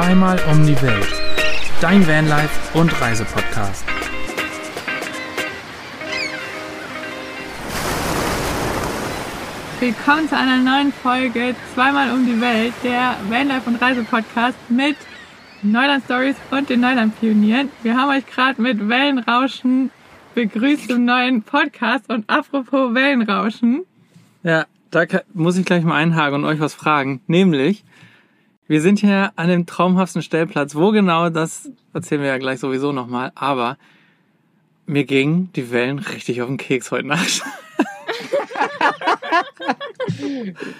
Zweimal um die Welt. Dein Vanlife und Reisepodcast. Willkommen zu einer neuen Folge Zweimal um die Welt, der Vanlife und Reisepodcast mit Neuland Stories und den Neuland Pionieren. Wir haben euch gerade mit Wellenrauschen begrüßt zum neuen Podcast und apropos Wellenrauschen. Ja, da muss ich gleich mal einhaken und euch was fragen. Nämlich, wir sind hier an dem traumhaften Stellplatz. Wo genau, das erzählen wir ja gleich sowieso nochmal. Aber mir gingen die Wellen richtig auf den Keks heute Nacht.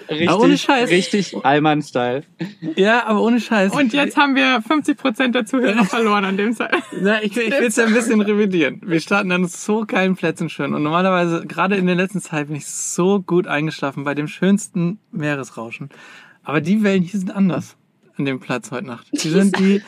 Richtig, Aber ohne Scheiß. richtig Allmann-Style. Ja, aber ohne Scheiß. Und jetzt haben wir 50% der Zuhörer verloren an dem Zeit. Na, ich, ich will es ja ein bisschen revidieren. Wir starten an so geilen Plätzen schön. Und normalerweise, gerade in der letzten Zeit, bin ich so gut eingeschlafen bei dem schönsten Meeresrauschen. Aber die Wellen hier sind anders an dem Platz heute Nacht. Die sind die,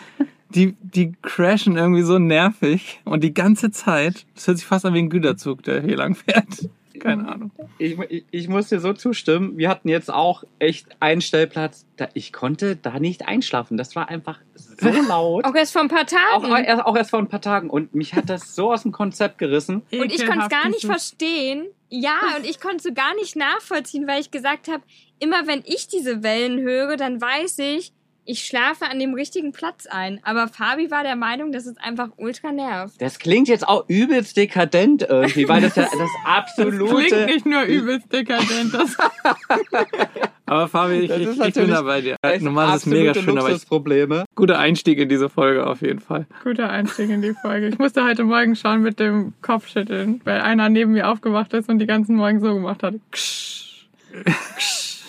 die, die crashen irgendwie so nervig und die ganze Zeit, das hört sich fast an wie ein Güterzug, der hier lang fährt. Keine Ahnung. Ich, ich, ich muss dir so zustimmen. Wir hatten jetzt auch echt einen Stellplatz. Da, ich konnte da nicht einschlafen. Das war einfach so laut. Auch erst vor ein paar Tagen. auch, erst, auch erst vor ein paar Tagen. Und mich hat das so aus dem Konzept gerissen. und ich konnte es gar nicht verstehen. Ja, und ich konnte es so gar nicht nachvollziehen, weil ich gesagt habe, immer wenn ich diese Wellen höre, dann weiß ich, ich schlafe an dem richtigen Platz ein. Aber Fabi war der Meinung, dass es einfach ultra nervt. Das klingt jetzt auch übelst dekadent irgendwie, weil das ja das Klingt absolute. nicht nur übelst dekadent. Das Aber Fabi, ich, Das ich, ich bin dabei dir. das Normal ist es mega schön, aber ich, Luxusprobleme. guter Einstieg in diese Folge auf jeden Fall. guter Einstieg in die Folge. Ich musste heute Morgen schauen mit dem Kopfschütteln, weil einer neben mir aufgewacht ist und die ganzen Morgen so gemacht hat. Ksch.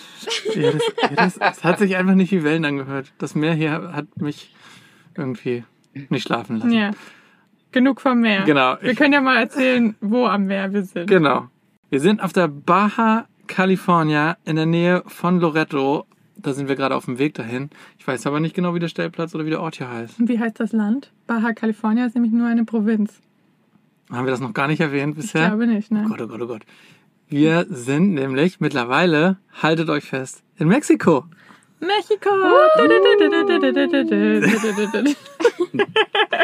Ja, das, das, das hat sich einfach nicht wie Wellen angehört. Das Meer hier hat mich irgendwie nicht schlafen lassen. Ja. Genug vom Meer. Genau. Wir können ja mal erzählen, wo am Meer wir sind. Genau. Wir sind auf der Baja California in der Nähe von Loreto. Da sind wir gerade auf dem Weg dahin. Ich weiß aber nicht genau, wie der Stellplatz oder wie der Ort hier heißt. Und Wie heißt das Land? Baja California ist nämlich nur eine Provinz. Haben wir das noch gar nicht erwähnt Ich bisher? glaube nicht, Oh ne? Gott, oh Gott, oh Gott. Wir sind nämlich mittlerweile, haltet euch fest, in Mexiko. Mexiko!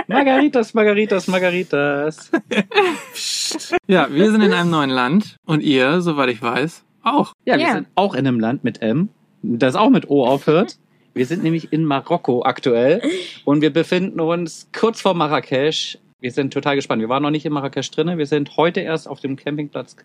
Margaritas, Margaritas, Margaritas. Ja, wir sind in einem neuen Land und ihr, soweit ich weiß, auch. Ja, wir Ja. sind auch in einem Land mit M, das auch mit O aufhört. Wir sind nämlich in Marokko aktuell und wir befinden uns kurz vor Marrakesch. Wir sind total gespannt. Wir waren noch nicht in Marrakesch drinne. Wir sind heute erst auf dem Campingplatz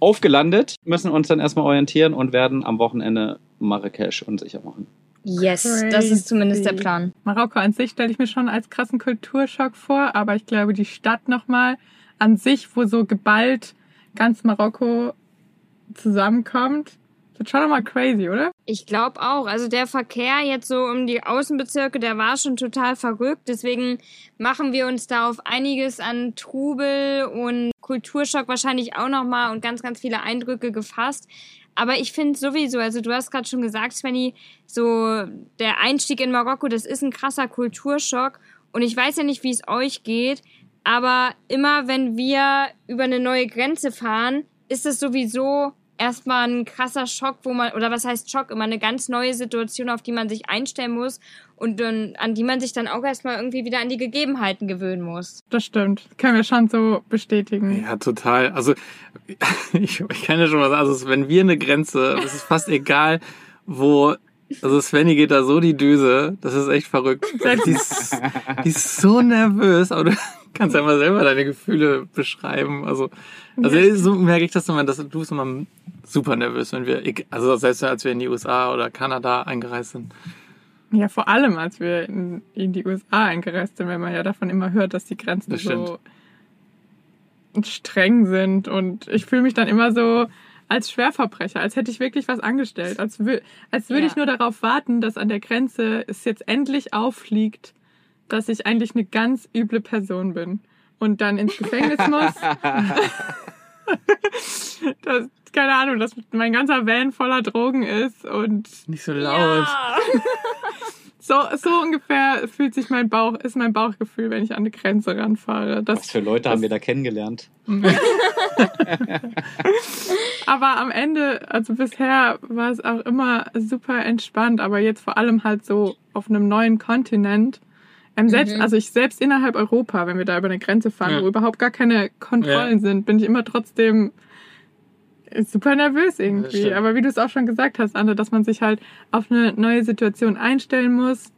aufgelandet, müssen uns dann erstmal orientieren und werden am Wochenende Marrakesch unsicher machen. Yes, das ist zumindest der Crazy. Plan. Marokko an sich stelle ich mir schon als krassen Kulturschock vor, aber ich glaube, die Stadt nochmal an sich, wo so geballt ganz Marokko zusammenkommt, wird schon nochmal crazy, oder? Ich glaube auch. Also der Verkehr jetzt so um die Außenbezirke, der war schon total verrückt. Deswegen machen wir uns da auf einiges an Trubel und Kulturschock wahrscheinlich auch nochmal und ganz, ganz viele Eindrücke gefasst. Aber ich finde sowieso, also du hast gerade schon gesagt, Svenny, so der Einstieg in Marokko, das ist ein krasser Kulturschock. Und ich weiß ja nicht, wie es euch geht, aber immer wenn wir über eine neue Grenze fahren, ist es sowieso erstmal ein krasser Schock, wo man, oder was heißt Schock, immer eine ganz neue Situation, auf die man sich einstellen muss und dann, an die man sich dann auch erstmal irgendwie wieder an die Gegebenheiten gewöhnen muss. Das stimmt. Das können wir schon so bestätigen. Ja, total. Also ich, ich kann ja schon was sagen. Also wenn wir eine Grenze, es ist fast egal, wo. Also Svenny geht da so die Düse, das ist echt verrückt. Die ist, die ist so nervös, aber du kannst ja mal selber deine Gefühle beschreiben. Also, also so merke ich das immer, dass du bist immer super nervös, wenn wir, also selbst als wir in die USA oder Kanada eingereist sind. Ja, vor allem, als wir in, in die USA eingereist sind, wenn man ja davon immer hört, dass die Grenzen Das so streng sind. Und ich fühle mich dann immer so als Schwerverbrecher, als hätte ich wirklich was angestellt. Als, als würde Ja. ich nur darauf warten, dass an der Grenze es jetzt endlich auffliegt, dass ich eigentlich eine ganz üble Person bin. Und dann ins Gefängnis muss. das, keine Ahnung, dass mein ganzer Van voller Drogen ist und Nicht so laut. So, so ungefähr fühlt sich mein Bauch, ist mein Bauchgefühl, wenn ich an eine Grenze ranfahre. Das, Was für Leute haben wir da kennengelernt? aber am Ende, also bisher war es auch immer super entspannt, aber jetzt vor allem halt so auf einem neuen Kontinent. Ähm, selbst, Mhm. also ich selbst innerhalb Europa, wenn wir da über eine Grenze fahren, Ja. wo überhaupt gar keine Kontrollen sind, bin ich immer trotzdem super nervös irgendwie. Aber wie du es auch schon gesagt hast, Anne, dass man sich halt auf eine neue Situation einstellen muss.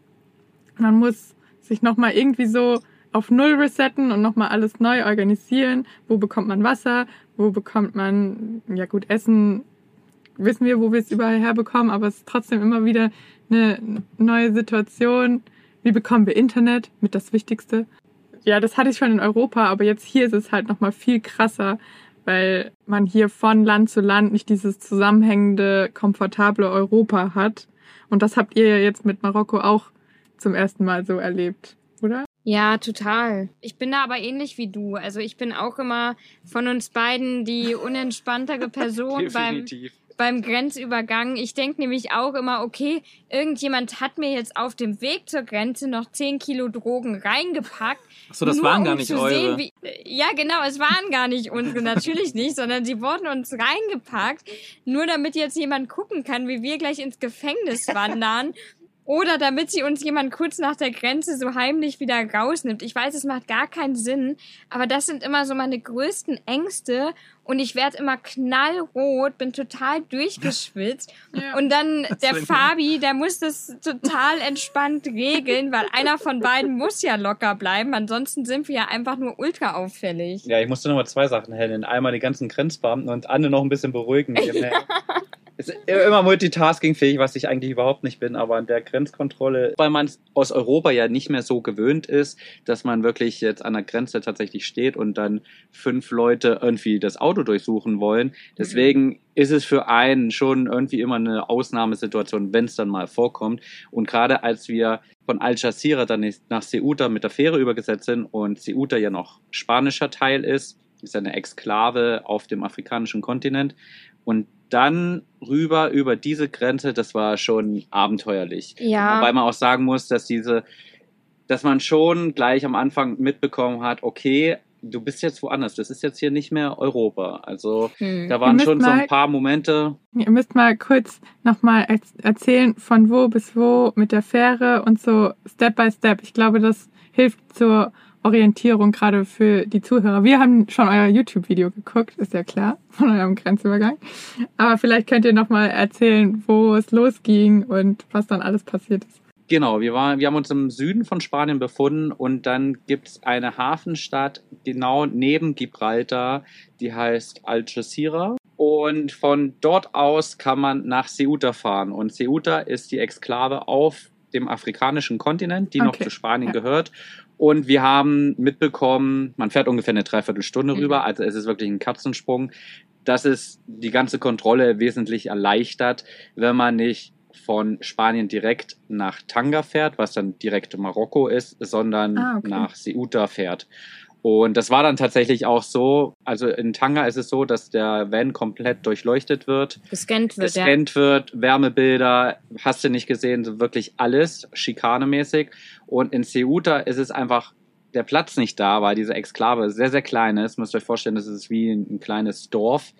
Man muss sich nochmal irgendwie so auf Null resetten und nochmal alles neu organisieren. Wo bekommt man Wasser? Wo bekommt man, ja gut, Essen wissen wir, wo wir es überall herbekommen, aber es ist trotzdem immer wieder eine neue Situation. Wie bekommen wir Internet? Mit das Wichtigste. Ja, das hatte ich schon in Europa, aber jetzt hier ist es halt nochmal viel krasser, weil man hier von Land zu Land nicht dieses zusammenhängende, komfortable Europa hat. Und das habt ihr ja jetzt mit Marokko auch zum ersten Mal so erlebt, oder? Ja, total. Ich bin da aber ähnlich wie du. Also ich bin auch immer von uns beiden die unentspanntere Person beim, beim Grenzübergang. Ich denke nämlich auch immer, okay, irgendjemand hat mir jetzt auf dem Weg zur Grenze noch 10 Kilo Drogen reingepackt. Achso, das nur waren gar um nicht eure. Sehen, wie, ja, genau, es waren gar nicht unsere, natürlich nicht, sondern sie wurden uns reingepackt, nur damit jetzt jemand gucken kann, wie wir gleich ins Gefängnis wandern. Oder damit sie uns jemand kurz nach der Grenze so heimlich wieder rausnimmt. Ich weiß, es macht gar keinen Sinn, aber das sind immer so meine größten Ängste und ich werde immer knallrot, bin total durchgeschwitzt Ja. und dann der. Fabi, der muss das total entspannt regeln, weil einer von beiden muss ja locker bleiben, ansonsten sind wir ja einfach nur ultra auffällig. Ja, ich musste nochmal zwei Sachen hellen. Einmal die ganzen Grenzbeamten und Anne noch ein bisschen beruhigen. Es ist immer multitaskingfähig, was ich eigentlich überhaupt nicht bin, aber an der Grenzkontrolle, weil man aus Europa ja nicht mehr so gewöhnt ist, dass man wirklich jetzt an der Grenze tatsächlich steht und dann fünf Leute irgendwie das Auto durchsuchen wollen. Deswegen ist es für einen schon irgendwie immer eine Ausnahmesituation, wenn es dann mal vorkommt. Und gerade als wir von Algeciras dann nach Ceuta mit der Fähre übergesetzt sind und Ceuta ja noch spanischer Teil ist, ist eine Exklave auf dem afrikanischen Kontinent. Und dann rüber über diese Grenze, das war schon abenteuerlich. Ja. Wobei man auch sagen muss, dass diese, dass man schon gleich am Anfang mitbekommen hat, okay, du bist jetzt woanders, das ist jetzt hier nicht mehr Europa. Also Hm. da waren schon so mal- ein paar Momente. Ihr müsst mal kurz nochmal erzählen, von wo bis wo mit der Fähre und so Step by Step. Ich glaube, das hilft zur Orientierung gerade für die Zuhörer. Wir haben schon euer YouTube-Video geguckt, ist ja klar, von eurem Grenzübergang. Aber vielleicht könnt ihr nochmal erzählen, wo es losging und was dann alles passiert ist. Genau, wir, waren, wir haben uns im Süden von Spanien befunden und dann gibt's eine Hafenstadt genau neben Gibraltar, die heißt Algeciras. Und von dort aus kann man nach Ceuta fahren. Und Ceuta ist die Exklave auf dem afrikanischen Kontinent, die noch Okay, zu Spanien ja. gehört. Und wir haben mitbekommen, man fährt ungefähr eine Dreiviertelstunde Mhm. rüber, also es ist wirklich ein Katzensprung, dass es die ganze Kontrolle wesentlich erleichtert, wenn man nicht von Spanien direkt nach Tanga fährt, was dann direkt Marokko ist, sondern Ah, okay. nach Ceuta fährt. Und das war dann tatsächlich auch so, also in Tanga ist es so, dass der Van komplett durchleuchtet wird, Gescannt wird, ja. gescannt wird, Wärmebilder, hast du nicht gesehen, so wirklich alles schikanemäßig. Und in Ceuta ist es einfach der Platz nicht da, weil diese Exklave sehr, sehr klein ist. Müsst ihr euch vorstellen, das ist wie ein, ein kleines Dorf.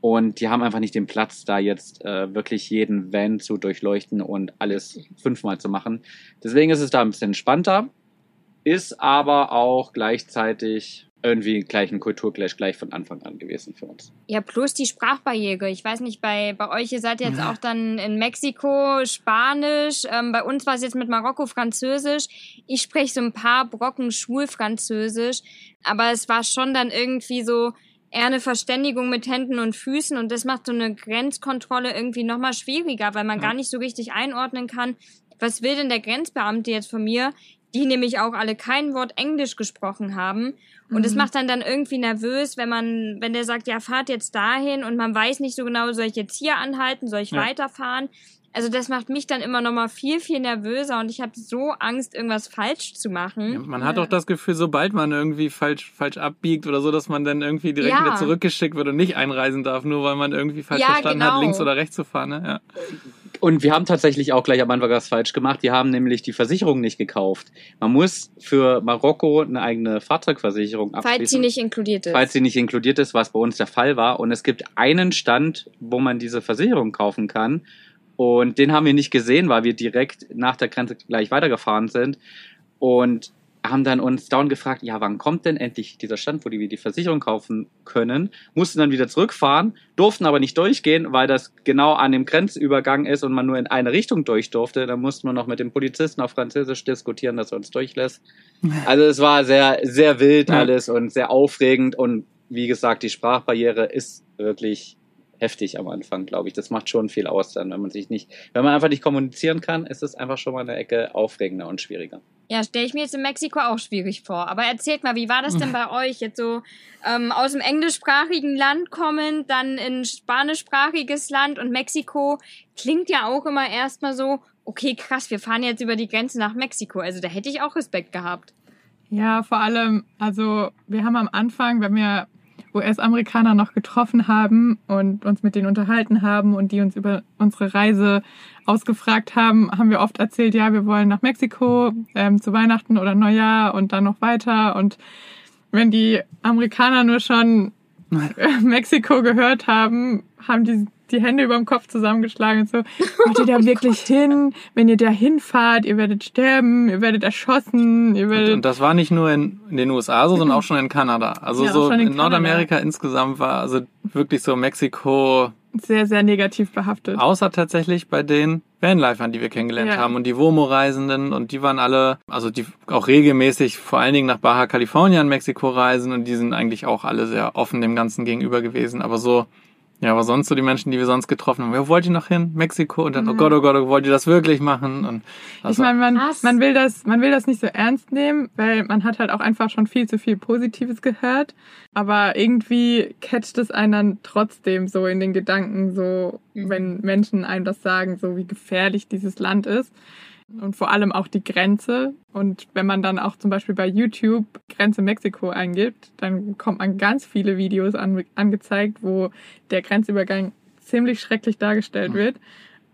Und die haben einfach nicht den Platz, da jetzt äh, wirklich jeden Van zu durchleuchten und alles fünfmal zu machen. Deswegen ist es da ein bisschen entspannter, ist aber auch gleichzeitig irgendwie gleich ein Kulturclash gleich von Anfang an gewesen für uns. Ja, plus die Sprachbarriere. Ich weiß nicht, bei, bei euch, ihr seid jetzt auch dann in Mexiko Spanisch. Ähm, bei uns war es jetzt mit Marokko Französisch. Ich spreche so ein paar Brocken Schulfranzösisch. Aber es war schon dann irgendwie so eher eine Verständigung mit Händen und Füßen. Und das macht so eine Grenzkontrolle irgendwie nochmal schwieriger, weil man Ja. gar nicht so richtig einordnen kann, was will denn der Grenzbeamte jetzt von mir? Die nämlich auch alle kein Wort Englisch gesprochen haben. Und es Mhm. macht dann dann irgendwie nervös, wenn man, wenn der sagt, ja, fahrt jetzt dahin und man weiß nicht so genau, soll ich jetzt hier anhalten, soll ich Ja. weiterfahren? Also das macht mich dann immer noch mal viel, viel nervöser und ich habe so Angst, irgendwas falsch zu machen. Ja, man hat auch das Gefühl, sobald man irgendwie falsch, falsch abbiegt oder so, dass man dann irgendwie direkt Ja. wieder zurückgeschickt wird und nicht einreisen darf, nur weil man irgendwie falsch Ja, verstanden hat, genau. links oder rechts zu fahren. Ne? Ja. Und wir haben tatsächlich auch gleich am Anfang was falsch gemacht. Wir haben nämlich die Versicherung nicht gekauft. Man muss für Marokko eine eigene Fahrzeugversicherung abschließen. Falls sie nicht inkludiert ist. falls sie nicht inkludiert ist, was bei uns der Fall war. Und es gibt einen Stand, wo man diese Versicherung kaufen kann. Und den haben wir nicht gesehen, weil wir direkt nach der Grenze gleich weitergefahren sind. Und haben dann uns dauernd gefragt, ja, wann kommt denn endlich dieser Stand, wo wir die Versicherung kaufen können? Mussten dann wieder zurückfahren, durften aber nicht durchgehen, weil das genau an dem Grenzübergang ist und man nur in eine Richtung durch durfte. Dann mussten wir noch mit dem Polizisten auf Französisch diskutieren, dass er uns durchlässt. Also es war sehr, sehr wild alles und sehr aufregend und wie gesagt, die Sprachbarriere ist wirklich heftig am Anfang, glaube ich. Das macht schon viel aus dann, wenn man sich nicht, wenn man einfach nicht kommunizieren kann, ist es einfach schon mal eine Ecke aufregender und schwieriger. Ja, stelle ich mir jetzt in Mexiko auch schwierig vor. Aber erzählt mal, wie war das denn bei euch? Jetzt so ähm, aus dem englischsprachigen Land kommend, dann in spanischsprachiges Land und Mexiko klingt ja auch immer erstmal so, okay, krass, wir fahren jetzt über die Grenze nach Mexiko. Also da hätte ich auch Respekt gehabt. Ja, vor allem, also wir haben am Anfang, wenn wir US-Amerikaner noch getroffen haben und uns mit denen unterhalten haben und die uns über unsere Reise ausgefragt haben, haben wir oft erzählt, ja, wir wollen nach Mexiko ähm, zu Weihnachten oder Neujahr und dann noch weiter. Und wenn die Amerikaner nur schon Mexiko gehört haben, haben die die Hände über dem Kopf zusammengeschlagen und so, wollt ihr da wirklich hin? Wenn ihr da hinfahrt, ihr werdet sterben, ihr werdet erschossen, ihr Und, werdet und das war nicht nur in, in den USA so, sondern auch schon in Kanada. Also Ja, so in in, Nordamerika insgesamt war also wirklich so Mexiko, sehr, sehr negativ behaftet. außer tatsächlich bei den Vanlifern, die wir kennengelernt Ja. haben und die Womo-Reisenden und die waren alle, also die auch regelmäßig vor allen Dingen nach Baja California in Mexiko reisen und die sind eigentlich auch alle sehr offen dem Ganzen gegenüber gewesen. Aber so, ja, aber sonst so die Menschen, die wir sonst getroffen haben, ja, wollt ihr noch hin? Mexiko? Und dann, oh Gott, oh Gott, oh, wollt ihr das wirklich machen? Und also, ich meine, man, man will das, man will das nicht so ernst nehmen, weil man hat halt auch einfach schon viel zu viel Positives gehört. Aber irgendwie catcht es einen dann trotzdem so in den Gedanken, so, Mhm. wenn Menschen einem das sagen, so wie gefährlich dieses Land ist. Und vor allem auch die Grenze. Und wenn man dann auch zum Beispiel bei YouTube Grenze Mexiko eingibt, dann kommt man ganz viele Videos an, angezeigt, wo der Grenzübergang ziemlich schrecklich dargestellt Mhm. wird.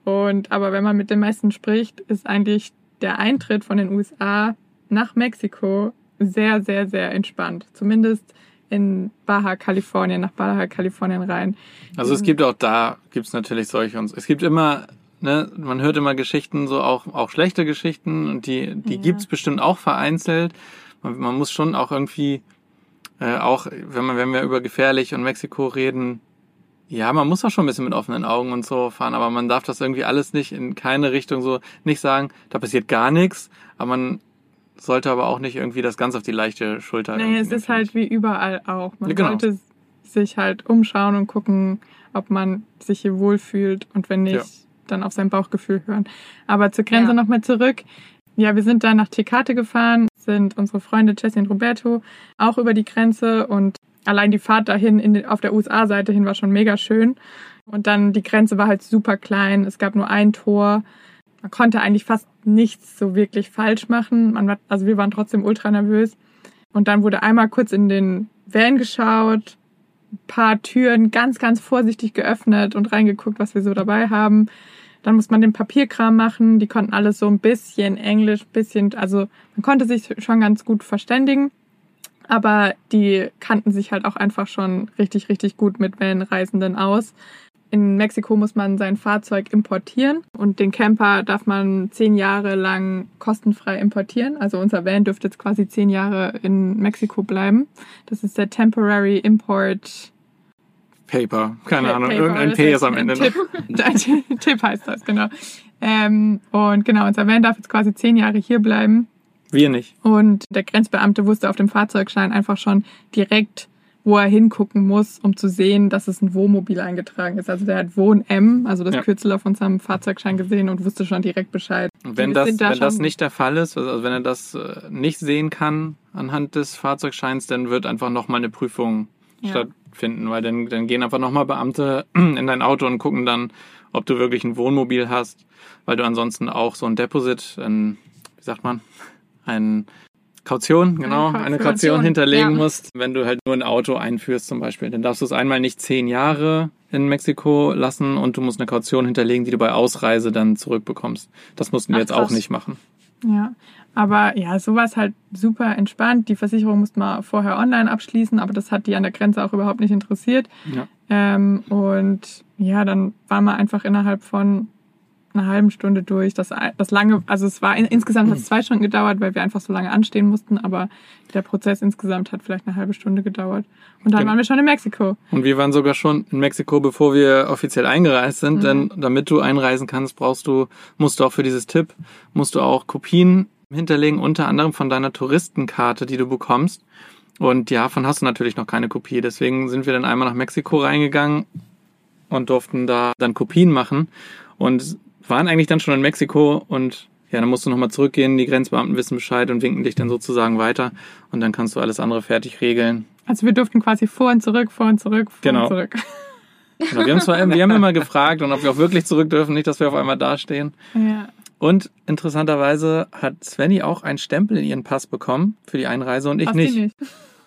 Und aber wenn man mit den meisten spricht, ist eigentlich der Eintritt von den USA nach Mexiko sehr, sehr, sehr entspannt. Zumindest in Baja Kalifornien, nach Baja Kalifornien rein. Also es gibt auch da, gibt's natürlich solche und es gibt immer, ne, man hört immer Geschichten, so auch, auch schlechte Geschichten und die, die Ja. gibt's bestimmt auch vereinzelt. Man, man muss schon auch irgendwie, äh, auch wenn man, wenn wir über gefährlich und Mexiko reden, ja, man muss auch schon ein bisschen mit offenen Augen und so fahren, aber man darf das irgendwie alles nicht in keine Richtung so, nicht sagen, da passiert gar nichts, aber man sollte aber auch nicht irgendwie das ganz auf die leichte Schulter. Nee, irgendwie es ist nehmen, halt wie überall auch. Man Ja, genau. sollte sich halt umschauen und gucken, ob man sich hier wohlfühlt und wenn nicht, Ja. Dann auf sein Bauchgefühl hören. Aber zur Grenze Ja. nochmal zurück. Ja, wir sind dann nach Tecate gefahren, sind unsere Freunde Jessie und Roberto auch über die Grenze und allein die Fahrt dahin in, auf der USA-Seite hin war schon mega schön. Und dann die Grenze war halt super klein. Es gab nur ein Tor. Man konnte eigentlich fast nichts so wirklich falsch machen. Man war, also wir waren trotzdem ultra nervös. Und dann wurde einmal kurz in den Van geschaut, paar Türen ganz, ganz vorsichtig geöffnet und reingeguckt, was wir so dabei haben. Dann muss man den Papierkram machen. Die konnten alles so ein bisschen Englisch, bisschen, also man konnte sich schon ganz gut verständigen. Aber die kannten sich halt auch einfach schon richtig, richtig gut mit Van-Reisenden aus. In Mexiko muss man sein Fahrzeug importieren und den Camper darf man zehn Jahre lang kostenfrei importieren. Also unser Van dürfte jetzt quasi zehn Jahre in Mexiko bleiben. Das ist der Temporary Import Paper, keine Pa- Ahnung, Paper, irgendein das P ist am Ende. noch. Tipp. Tipp heißt das, genau. Ähm, und genau, unser Van darf jetzt quasi zehn Jahre hier bleiben. Wir nicht. Und der Grenzbeamte wusste auf dem Fahrzeugschein einfach schon direkt, wo er hingucken muss, um zu sehen, dass es ein Wohnmobil eingetragen ist. Also der hat Wohn M, also das Ja. Kürzel auf unserem Fahrzeugschein gesehen und wusste schon direkt Bescheid. Und wenn das, da wenn das nicht der Fall ist, also wenn er das äh, nicht sehen kann anhand des Fahrzeugscheins, dann wird einfach nochmal eine Prüfung Ja. stattfinden, weil dann, dann gehen einfach nochmal Beamte in dein Auto und gucken dann, ob du wirklich ein Wohnmobil hast, weil du ansonsten auch so ein Deposit, ein, wie sagt man, ein Kaution, genau, Eine eine Kaution, Kaution hinterlegen ja. musst, wenn du halt nur ein Auto einführst zum Beispiel. Dann darfst du es einmal nicht zehn Jahre in Mexiko lassen und du musst eine Kaution hinterlegen, die du bei Ausreise dann zurückbekommst. Das mussten wir Ach, jetzt auch krass. nicht machen. Ja, aber ja, sowas halt super entspannt. Die Versicherung musste man vorher online abschließen, aber das hat die an der Grenze auch überhaupt nicht interessiert. Ja. Ähm, und ja, dann war man einfach innerhalb von einer halben Stunde durch. Das, das lange, also es war in, insgesamt hat es zwei Stunden gedauert, weil wir einfach so lange anstehen mussten, aber der Prozess insgesamt hat vielleicht eine halbe Stunde gedauert. Und dann Genau. waren wir schon in Mexiko. Und wir waren sogar schon in Mexiko, bevor wir offiziell eingereist sind, Mhm. denn damit du einreisen kannst, brauchst du, musst du auch für dieses Tipp, musst du auch Kopien hinterlegen, unter anderem von deiner Touristenkarte, die du bekommst. Und ja, davon hast du natürlich noch keine Kopie. Deswegen sind wir dann einmal nach Mexiko reingegangen und durften da dann Kopien machen und waren eigentlich dann schon in Mexiko und ja, dann musst du nochmal zurückgehen, die Grenzbeamten wissen Bescheid und winken dich dann sozusagen weiter und dann kannst du alles andere fertig regeln. Also wir durften quasi vor und zurück, vor und zurück, vor Genau. und zurück. Genau, wir haben zwar, wir haben immer gefragt und ob wir auch wirklich zurück dürfen, nicht, dass wir auf einmal dastehen. Ja. Und interessanterweise hat Svenny auch einen Stempel in ihren Pass bekommen für die Einreise und ich Hast die nicht.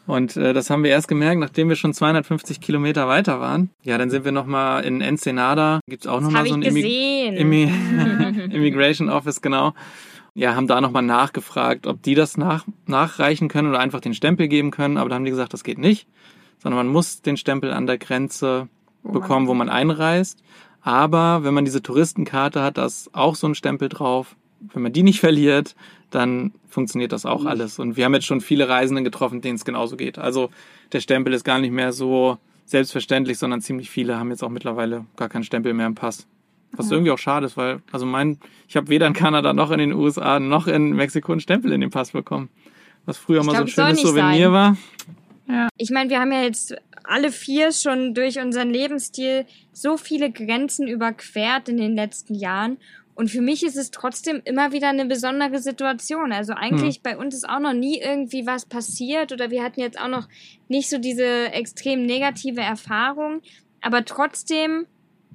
Und äh, das haben wir erst gemerkt, nachdem wir schon 250 Kilometer weiter waren. Ja, dann sind wir nochmal in Ensenada. Gibt's auch nochmal so ein ich Immi gesehen. Immi Immigration Office, genau. Ja, haben da nochmal nachgefragt, ob die das nach nachreichen können oder einfach den Stempel geben können. Aber da haben die gesagt, das geht nicht, sondern man muss den Stempel an der Grenze bekommen, wo man einreist. Aber wenn man diese Touristenkarte hat, da ist auch so ein Stempel drauf. Wenn man die nicht verliert, dann funktioniert das auch alles. Und wir haben jetzt schon viele Reisenden getroffen, denen es genauso geht. Also der Stempel ist gar nicht mehr so selbstverständlich, sondern ziemlich viele haben jetzt auch mittlerweile gar keinen Stempel mehr im Pass. Was irgendwie auch schade ist, weil, also mein, ich habe weder in Kanada noch in den USA noch in Mexiko einen Stempel in den Pass bekommen. Was früher Ich mal glaub, so ein schönes Souvenir sein. war. Ich meine, wir haben ja jetzt alle vier schon durch unseren Lebensstil so viele Grenzen überquert in den letzten Jahren. Und für mich ist es trotzdem immer wieder eine besondere Situation. Also eigentlich bei uns ist auch noch nie irgendwie was passiert oder wir hatten jetzt auch noch nicht so diese extrem negative Erfahrung. Aber trotzdem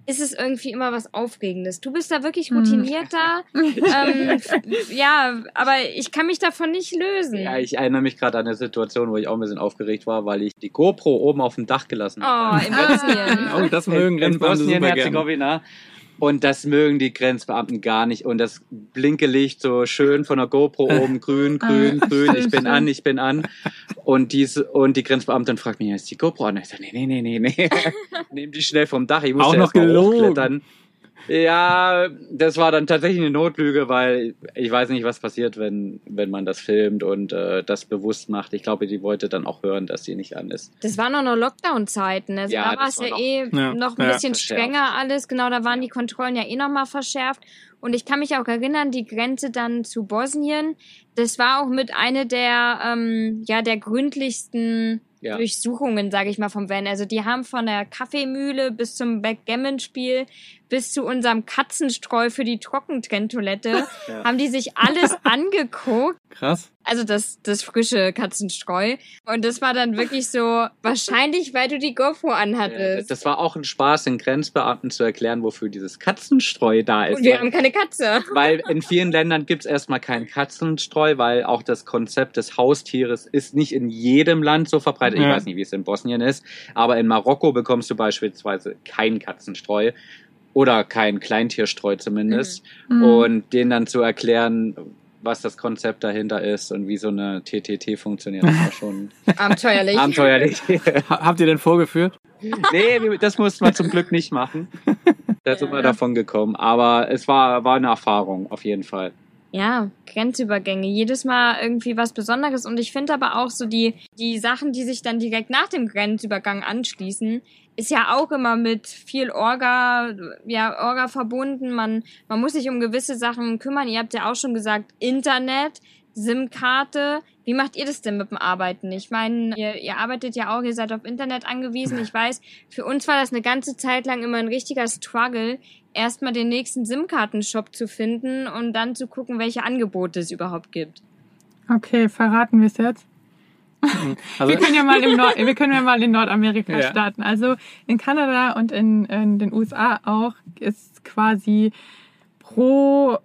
ist es irgendwie immer was Aufregendes. Du bist da wirklich Hm. routinierter. ähm, ja, aber ich kann mich davon nicht lösen. Ja, ich erinnere mich gerade an eine Situation, wo ich auch ein bisschen aufgeregt war, weil ich die GoPro oben auf dem Dach gelassen habe. Oh, in Bosnien. Oh, das mögen in, in Grenzbeamte super gerne. Bosnien-Herzegowina. Und das mögen die Grenzbeamten gar nicht. Und das blinke Licht so schön von der GoPro oben, grün, grün, Ah, grün, ich bin an, ich bin an. Und, diese, und die Grenzbeamtin fragt mich, ist die GoPro an? Ich sage, nee, nee, nee, nee, nee. Nehm die schnell vom Dach. Ich musste Auch noch erst mal gelogen. hochklettern. Ja, das war dann tatsächlich eine Notlüge, weil ich weiß nicht, was passiert, wenn, wenn man das filmt und äh, das bewusst macht. Ich glaube, die wollte dann auch hören, dass sie nicht an ist. Das waren auch noch Lockdown-Zeiten. Also Ja, da war es war ja noch- eh Ja, noch ein ja. bisschen Verschärft. strenger alles. Genau, da waren die Kontrollen ja eh noch mal verschärft. Und ich kann mich auch erinnern, die Grenze dann zu Bosnien, das war auch mit einer der, ähm, ja, der gründlichsten Ja. Durchsuchungen, sage ich mal, vom Van. Also die haben von der Kaffeemühle bis zum Backgammon-Spiel bis zu unserem Katzenstreu für die Trockentrenntoilette Ja. haben die sich alles angeguckt. Krass. Also das, das frische Katzenstreu. Und das war dann wirklich so, wahrscheinlich, weil du die GoPro anhattest. Das war auch ein Spaß, den Grenzbeamten zu erklären, wofür dieses Katzenstreu da ist. Und wir Weil- haben keine Katze. Weil in vielen Ländern gibt's erstmal keinen Katzenstreu, weil auch das Konzept des Haustieres ist nicht in jedem Land so verbreitet. Ich Ja. weiß nicht, wie es in Bosnien ist, aber in Marokko bekommst du beispielsweise keinen Katzenstreu oder kein Kleintierstreu zumindest. Mhm. Und denen dann zu erklären, was das Konzept dahinter ist und wie so eine TTT funktioniert, das war schon Abenteuerlich. abenteuerlich. Ha habt ihr denn vorgeführt? nee, das mussten wir zum Glück nicht machen. Da sind wir davon gekommen. Aber es war, war eine Erfahrung, auf jeden Fall. Ja, Grenzübergänge. Jedes Mal irgendwie was Besonderes. Und ich finde aber auch so die, die Sachen, die sich dann direkt nach dem Grenzübergang anschließen, ist ja auch immer mit viel Orga, ja, Orga verbunden. Man, man muss sich um gewisse Sachen kümmern. Ihr habt ja auch schon gesagt, Internet, SIM-Karte. Wie macht ihr das denn mit dem Arbeiten? Ich meine, ihr, ihr arbeitet ja auch, ihr seid auf Internet angewiesen. Ich weiß, für uns war das eine ganze Zeit lang immer ein richtiger Struggle, erstmal den nächsten SIM-Kartenshop zu finden und dann zu gucken, welche Angebote es überhaupt gibt. Okay, verraten wir es jetzt. Also, Wir können ja mal im Nord wir können ja mal in Nordamerika Ja. starten. Also in Kanada und in, in den USA auch ist quasi pro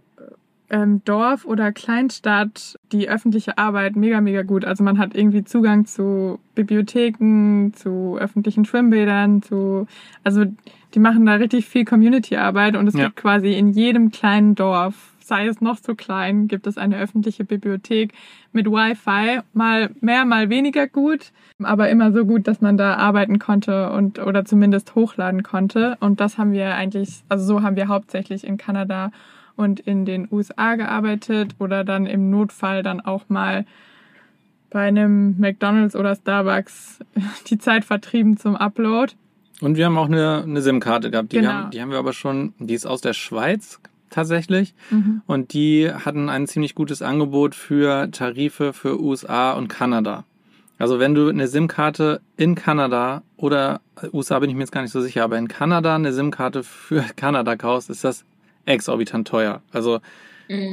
ähm, Dorf oder Kleinstadt die öffentliche Arbeit mega, mega gut. Also man hat irgendwie Zugang zu Bibliotheken, zu öffentlichen Schwimmbädern, zu, also die machen da richtig viel Community-Arbeit und es Ja. gibt quasi in jedem kleinen Dorf, sei es noch so klein, gibt es eine öffentliche Bibliothek mit Wi-Fi, mal mehr, mal weniger gut, aber immer so gut, dass man da arbeiten konnte und oder zumindest hochladen konnte. Und das haben wir eigentlich, also so haben wir hauptsächlich in Kanada und in den USA gearbeitet oder dann im Notfall dann auch mal bei einem McDonald's oder Starbucks die Zeit vertrieben zum Upload. und wir haben auch eine, eine SIM-Karte gehabt. Die, Genau. haben, die haben wir aber schon, die ist aus der Schweiz tatsächlich. Mhm. Und die hatten ein ziemlich gutes Angebot für Tarife für USA und Kanada. Also wenn du eine SIM-Karte in Kanada oder USA bin ich mir jetzt gar nicht so sicher, aber in Kanada eine SIM-Karte für Kanada kaufst, ist das exorbitant teuer. Also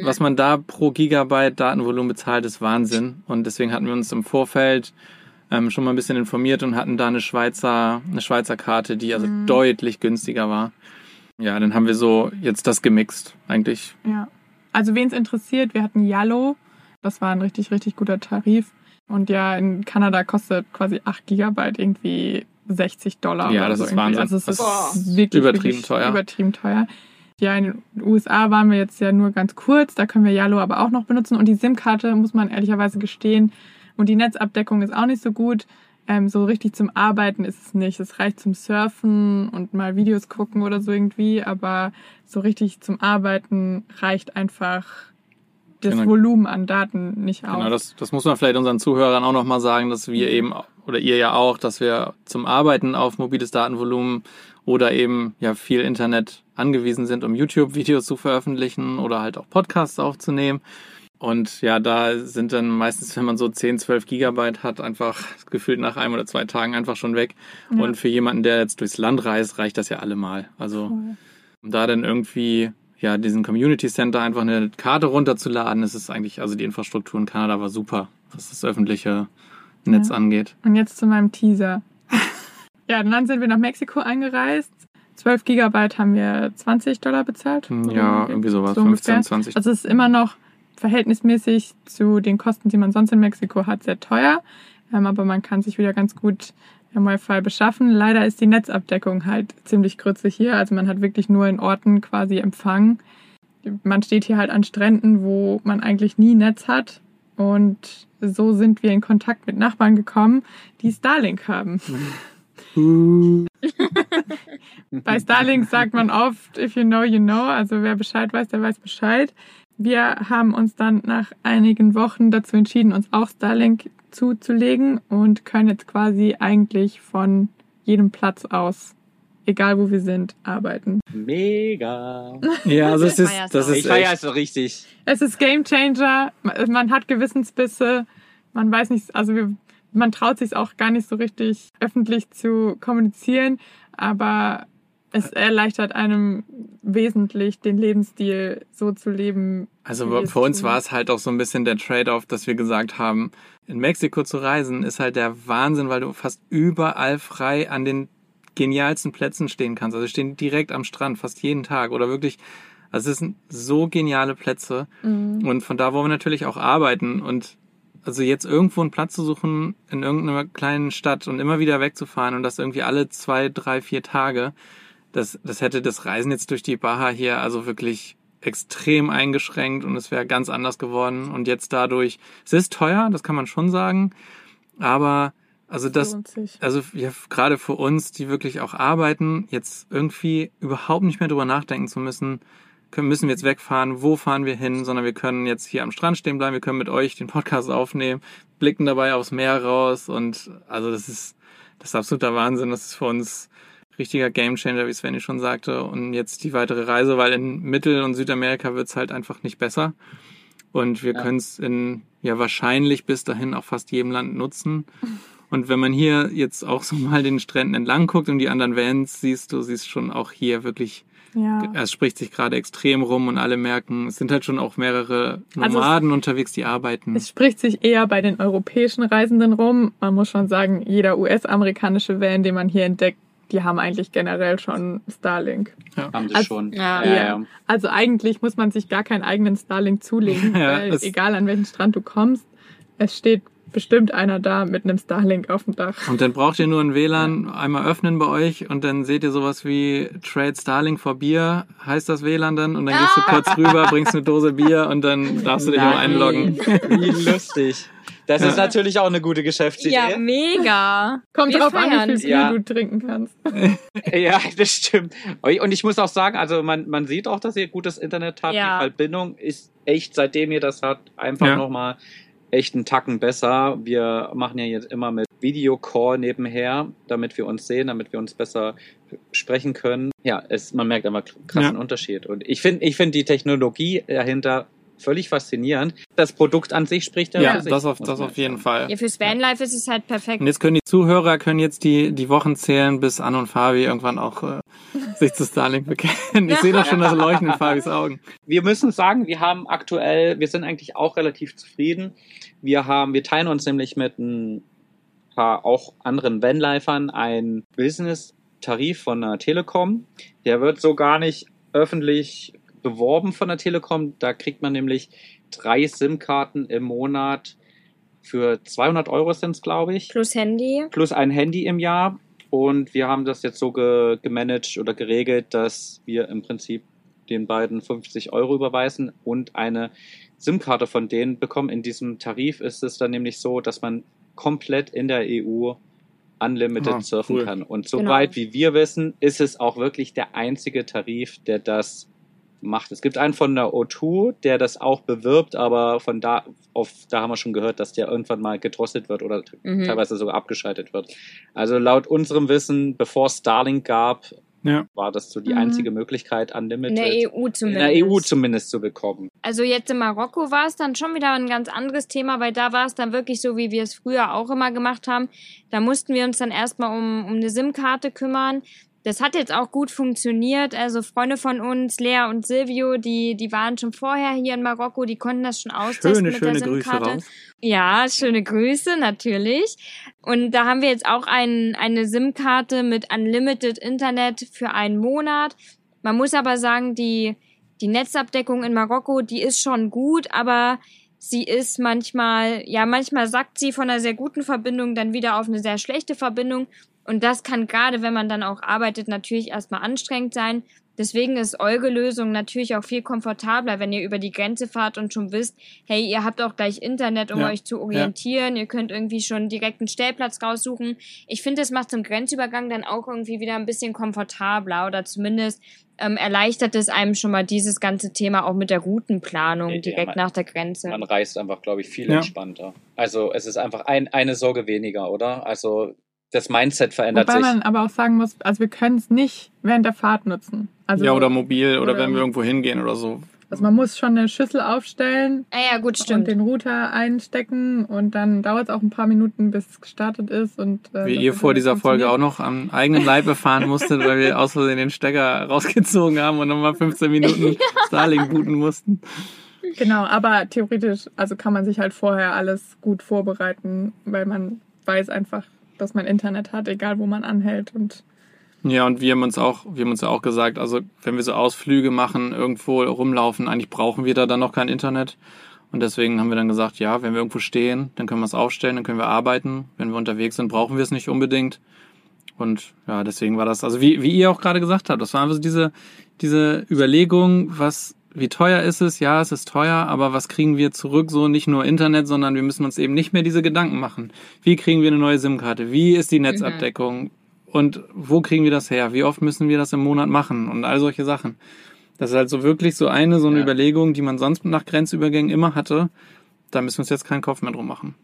was man da pro Gigabyte Datenvolumen bezahlt, ist Wahnsinn. Und deswegen hatten wir uns im Vorfeld ähm, schon mal ein bisschen informiert und hatten da eine Schweizer, eine Schweizer Karte, die also deutlich günstiger war. Ja, dann haben wir so jetzt das gemixt, eigentlich. Ja. Also wen es interessiert, wir hatten Yallo. Das war ein richtig, richtig guter Tarif. Und ja, in Kanada kostet quasi 8 Gigabyte irgendwie 60 Dollar. Ja, oder das so ist irgendwie. Wahnsinn. Also es ist ist wirklich übertrieben wirklich teuer. Übertrieben teuer. Ja, in den USA waren wir jetzt ja nur ganz kurz. Da können wir Yallo aber auch noch benutzen. Und die SIM-Karte, muss man ehrlicherweise gestehen, und die Netzabdeckung ist auch nicht so gut. Ähm, so richtig zum Arbeiten ist es nicht. Es reicht zum Surfen und mal Videos gucken oder so irgendwie, aber so richtig zum Arbeiten reicht einfach das Genau. Volumen an Daten nicht aus. Genau, das, das muss man vielleicht unseren Zuhörern auch nochmal sagen, dass wir eben, oder ihr ja auch, dass wir zum Arbeiten auf mobiles Datenvolumen oder eben ja viel Internet angewiesen sind, um YouTube-Videos zu veröffentlichen oder halt auch Podcasts aufzunehmen. Und ja, da sind dann meistens, wenn man so 10, 12 Gigabyte hat, einfach gefühlt nach einem oder zwei Tagen einfach schon weg. Ja. Und für jemanden, der jetzt durchs Land reist, reicht das ja allemal. Also Voll. um da dann irgendwie ja diesen Community Center einfach eine Karte runterzuladen, ist es eigentlich, also die Infrastruktur in Kanada war super, was das öffentliche Netz Ja. angeht. Und jetzt zu meinem Teaser. ja, dann sind wir nach Mexiko eingereist. 12 Gigabyte haben wir 20 Dollar bezahlt. Ja, irgendwie sowas, So ungefähr. 15, 20. Also es ist immer noch verhältnismäßig zu den Kosten, die man sonst in Mexiko hat, sehr teuer. Ähm, aber man kann sich wieder ganz gut ähm, Wi-Fi beschaffen. Leider ist die Netzabdeckung halt ziemlich grützig hier. Also man hat wirklich nur in Orten quasi Empfang. Man steht hier halt an Stränden, wo man eigentlich nie Netz hat. Und so sind wir in Kontakt mit Nachbarn gekommen, die Starlink haben. Bei Starlink sagt man oft, if you know, you know. Also wer Bescheid weiß, der weiß Bescheid. Wir haben uns dann nach einigen Wochen dazu entschieden, uns auch Starlink zuzulegen und können jetzt quasi eigentlich von jedem Platz aus, egal wo wir sind, arbeiten. Mega. ja, also es ist, das ist Ich feiere es so richtig. Es ist Game Changer. Man hat Gewissensbisse. Man weiß nicht, also wir, man traut sich auch gar nicht so richtig öffentlich zu kommunizieren, aber es erleichtert einem wesentlich den Lebensstil so zu leben. also für uns war es halt auch so ein bisschen der Trade-off, dass wir gesagt haben, in Mexiko zu reisen ist halt der Wahnsinn, weil du fast überall frei an den genialsten Plätzen stehen kannst. Also wir stehen direkt am Strand, fast jeden Tag oder wirklich, also es sind so geniale Plätze. Mhm. Und von da wollen wir natürlich auch arbeiten. Und also jetzt irgendwo einen Platz zu suchen in irgendeiner kleinen Stadt und immer wieder wegzufahren und das irgendwie alle zwei, drei, vier Tage, das, das hätte das Reisen jetzt durch die Baja hier also wirklich extrem eingeschränkt und es wäre ganz anders geworden. Und jetzt dadurch, es ist teuer, das kann man schon sagen, aber also das, also ja, gerade für uns, die wirklich auch arbeiten, jetzt irgendwie überhaupt nicht mehr drüber nachdenken zu müssen, können, müssen wir jetzt wegfahren, wo fahren wir hin, sondern wir können jetzt hier am Strand stehen bleiben, wir können mit euch den Podcast aufnehmen, blicken dabei aufs Meer raus und also das ist, das ist absoluter Wahnsinn, das ist für uns richtiger Gamechanger, wie Svenny schon sagte und jetzt die weitere Reise, weil in Mittel- und Südamerika wird's halt einfach nicht besser und wir Ja. können es in, ja wahrscheinlich bis dahin auch fast jedem Land nutzen und wenn man hier jetzt auch so mal den Stränden entlang guckt und die anderen Vans siehst, du siehst schon auch hier wirklich Ja. Es spricht sich gerade extrem rum und alle merken, es sind halt schon auch mehrere Also Nomaden unterwegs, die arbeiten. Es spricht sich eher bei den europäischen Reisenden rum. Man muss schon sagen, jeder US-amerikanische Van, den man hier entdeckt, die haben eigentlich generell schon Starlink. Haben sie Also- schon. Ja. ja, ja. Also eigentlich muss man sich gar keinen eigenen Starlink zulegen, Ja, weil es- egal an welchen Strand du kommst, es steht bestimmt einer da mit einem Starlink auf dem Dach. Und dann braucht ihr nur ein WLAN einmal öffnen bei euch und dann seht ihr sowas wie Trade Starlink for Bier, heißt das WLAN dann und dann gehst du kurz rüber, bringst eine Dose Bier und dann darfst du dich auch Nein. einloggen. Wie lustig. Das ist natürlich auch eine gute Geschäftsidee. Ja, mega. Kommt Wir drauf an, feiern. wie viel Bier Ja. du trinken kannst. Ja, das stimmt. Und ich muss auch sagen, also man, man sieht auch, dass ihr gutes Internet habt. Ja. Die Verbindung ist echt, seitdem ihr das habt, einfach Ja. nochmal echt einen Tacken besser. Wir machen ja jetzt immer mit Videocall nebenher, damit wir uns sehen, damit wir uns besser sprechen können. Ja, es, man merkt einfach krassen Ja. Unterschied. Und ich finde ich finde die Technologie dahinter völlig faszinierend. Das Produkt an sich spricht ja, Ja, sich, das auf, das auf jeden. Fall. Ja, fürs Vanlife ist es halt perfekt. Und jetzt können die Zuhörer können jetzt die, die Wochen zählen, bis Anne und Fabi irgendwann auch äh, sich zu Starlink bekennen. Ich sehe doch schon das Leuchten in Fabis Augen. wir müssen sagen, wir haben aktuell, wir sind eigentlich auch relativ zufrieden. Wir haben, wir teilen uns nämlich mit ein paar auch anderen Vanlifern ein Business-Tarif von der Telekom. Der wird so gar nicht öffentlich beworben von der Telekom. Da kriegt man nämlich drei SIM-Karten im Monat für 200 Euro sind es, glaube ich Plus Handy. plus ein Handy im Jahr. Und wir haben das jetzt so ge gemanagt oder geregelt, dass wir im Prinzip den beiden 50 Euro überweisen und eine SIM-Karte von denen bekommen. In diesem Tarif ist es dann nämlich so, dass man komplett in der EU unlimited Ah, surfen cool. kann. Und Genau. soweit wie wir wissen, ist es auch wirklich der einzige Tarif, der das macht. Es gibt einen von der O2, der das auch bewirbt, aber von da auf, da haben wir schon gehört, dass der irgendwann mal gedrosselt wird oder Mhm. teilweise sogar abgeschaltet wird. Also laut unserem Wissen, bevor Starlink gab, Ja. war das so die Mhm. einzige Möglichkeit, In Unlimited der EU in zumindest. der EU zumindest zu bekommen. Also jetzt in Marokko war es dann schon wieder ein ganz anderes Thema, weil da war es dann wirklich so, wie wir es früher auch immer gemacht haben. Da mussten wir uns dann erstmal um, um eine SIM-Karte kümmern. Das hat jetzt auch gut funktioniert. Also Freunde von uns, Lea und Silvio, die, die waren schon vorher hier in Marokko, die konnten das schon austesten Schöne, mit schöne der Grüße SIM-Karte. raus. Ja, schöne Grüße, natürlich. Und da haben wir jetzt auch ein, eine SIM-Karte mit Unlimited Internet für einen Monat. Man muss aber sagen, die, die Netzabdeckung in Marokko, die ist schon gut, aber sie ist manchmal, ja, manchmal sackt sie von einer sehr guten Verbindung dann wieder auf eine sehr schlechte Verbindung. Und das kann gerade, wenn man dann auch arbeitet, natürlich erstmal anstrengend sein. Deswegen ist eure Lösung natürlich auch viel komfortabler, wenn ihr über die Grenze fahrt und schon wisst, hey, ihr habt auch gleich Internet, um Ja, euch zu orientieren. Ihr könnt irgendwie schon direkt einen Stellplatz raussuchen. Ich finde, das macht zum Grenzübergang dann auch irgendwie wieder ein bisschen komfortabler oder zumindest ähm, erleichtert es einem schon mal dieses ganze Thema auch mit der Routenplanung Ja, direkt man- nach der Grenze. Man reist einfach, glaube ich, viel Ja. entspannter. Also es ist einfach ein, eine Sorge weniger, oder? Also das Mindset verändert Wobei sich. man aber auch sagen muss, also wir können es nicht während der Fahrt nutzen. Also, ja, oder mobil oder, oder- wenn wir irgendwo hingehen oder so. also man muss schon eine Schüssel aufstellen ah ja, gut, und stimmt. den Router einstecken und dann dauert es auch ein paar Minuten, bis es gestartet ist. Und, äh, Wie ihr vor dieser Folge auch noch am eigenen Leib erfahren musstet, weil wir aus Versehen den Stecker rausgezogen haben und nochmal 15 Minuten Starlink booten mussten. Genau, aber theoretisch, also kann man sich halt vorher alles gut vorbereiten, weil man weiß einfach, dass man Internet hat, egal wo man anhält. Und Ja, und wir haben uns auch, wir haben uns ja auch gesagt, also wenn wir so Ausflüge machen, irgendwo rumlaufen, eigentlich brauchen wir da dann noch kein Internet. Und deswegen haben wir dann gesagt, ja, wenn wir irgendwo stehen, dann können wir es aufstellen, dann können wir arbeiten. Wenn wir unterwegs sind, brauchen wir es nicht unbedingt. Und ja, deswegen war das, also wie, wie ihr auch gerade gesagt habt, das war einfach diese, diese Überlegung, was, wie teuer ist es? Ja, es ist teuer, aber was kriegen wir zurück? So nicht nur Internet, sondern wir müssen uns eben nicht mehr diese Gedanken machen. Wie kriegen wir eine neue SIM-Karte? Wie ist die Netzabdeckung? Und wo kriegen wir das her? Wie oft müssen wir das im Monat machen? Und all solche Sachen. Das ist halt so wirklich so eine, so eine Ja. Überlegung, die man sonst nach Grenzübergängen immer hatte. Da müssen wir uns jetzt keinen Kopf mehr drum machen.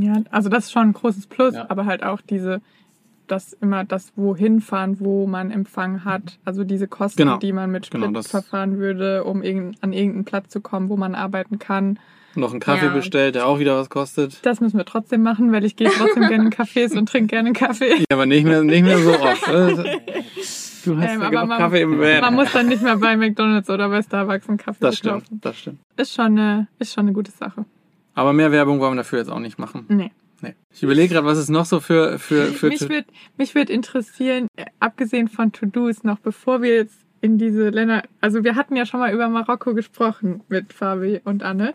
ja, also das ist schon ein großes Plus, Ja. aber halt auch diese, das immer das wohin fahren, wo man Empfang hat. Also diese Kosten, Genau. die man mit Sprit Genau, das- verfahren würde, um irgend, an irgendeinen Platz zu kommen, wo man arbeiten kann. Noch einen Kaffee Ja. bestellt, der auch wieder was kostet. Das müssen wir trotzdem machen, weil ich gehe trotzdem gerne in Cafés und trinke gerne einen Kaffee. Ja, aber nicht mehr, nicht mehr so oft. Du hast Ähm, ja aber man- Kaffee im Van. Man muss dann nicht mehr bei McDonalds oder bei Starbucks einen Kaffee Das stimmt, kaufen. das stimmt. Ist schon eine, ist schon eine gute Sache. Aber mehr Werbung wollen wir dafür jetzt auch nicht machen. Nee. Nee. Ich überlege gerade, was es noch so für, für, für mich wird mich wird interessieren, äh, abgesehen von To-Dos, noch bevor wir jetzt in diese Länder, also wir hatten ja schon mal über Marokko gesprochen mit Fabi und Anne.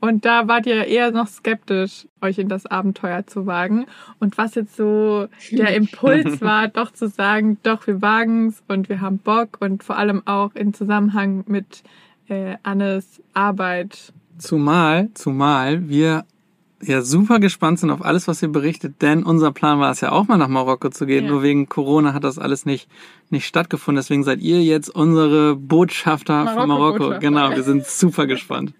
Und da wart ihr eher noch skeptisch, euch in das Abenteuer zu wagen. Und was jetzt so der Impuls war, doch zu sagen, doch, wir wagen's und wir haben Bock und vor allem auch in Zusammenhang mit äh, Annes Arbeit. Zumal, zumal wir ja super gespannt sind auf alles, was ihr berichtet, denn unser Plan war es ja auch mal nach Marokko zu gehen, Ja. nur wegen Corona hat das alles nicht, nicht stattgefunden. Deswegen seid ihr jetzt unsere Botschafter von Marokko. Marokko-Botschafter. Genau, wir sind super gespannt.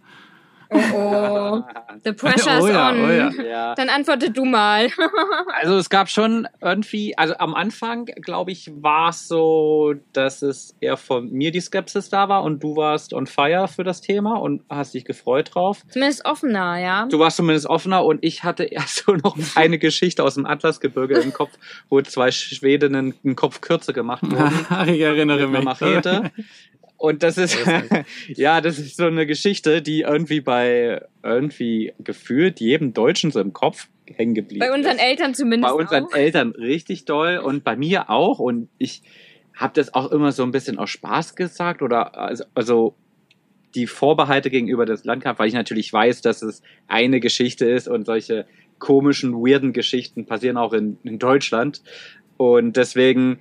Oh oh. The pressure's Oh ja, on. oh ja. Ja. Dann antworte du mal. Also es gab schon irgendwie, also am Anfang, glaube ich, war es so, dass es eher von mir die Skepsis da war und du warst on fire für das Thema und hast dich gefreut drauf. Zumindest offener, ja. Du warst zumindest offener und ich hatte erst so noch eine Geschichte aus dem Atlasgebirge im Kopf, wo zwei Schwedinnen einen Kopf kürzer gemacht wurden. ich erinnere mich. Machete. Und das ist, ja, das ist so eine Geschichte, die irgendwie bei irgendwie gefühlt jedem Deutschen so im Kopf hängen geblieben Bei unseren ist. Eltern zumindest. Bei unseren auch. Eltern richtig doll und bei mir auch. Und ich habe das auch immer so ein bisschen aus Spaß gesagt oder also, also die Vorbehalte gegenüber das Land gehabt, weil ich natürlich weiß, dass es eine Geschichte ist und solche komischen, weirden Geschichten passieren auch in, in Deutschland. Und deswegen,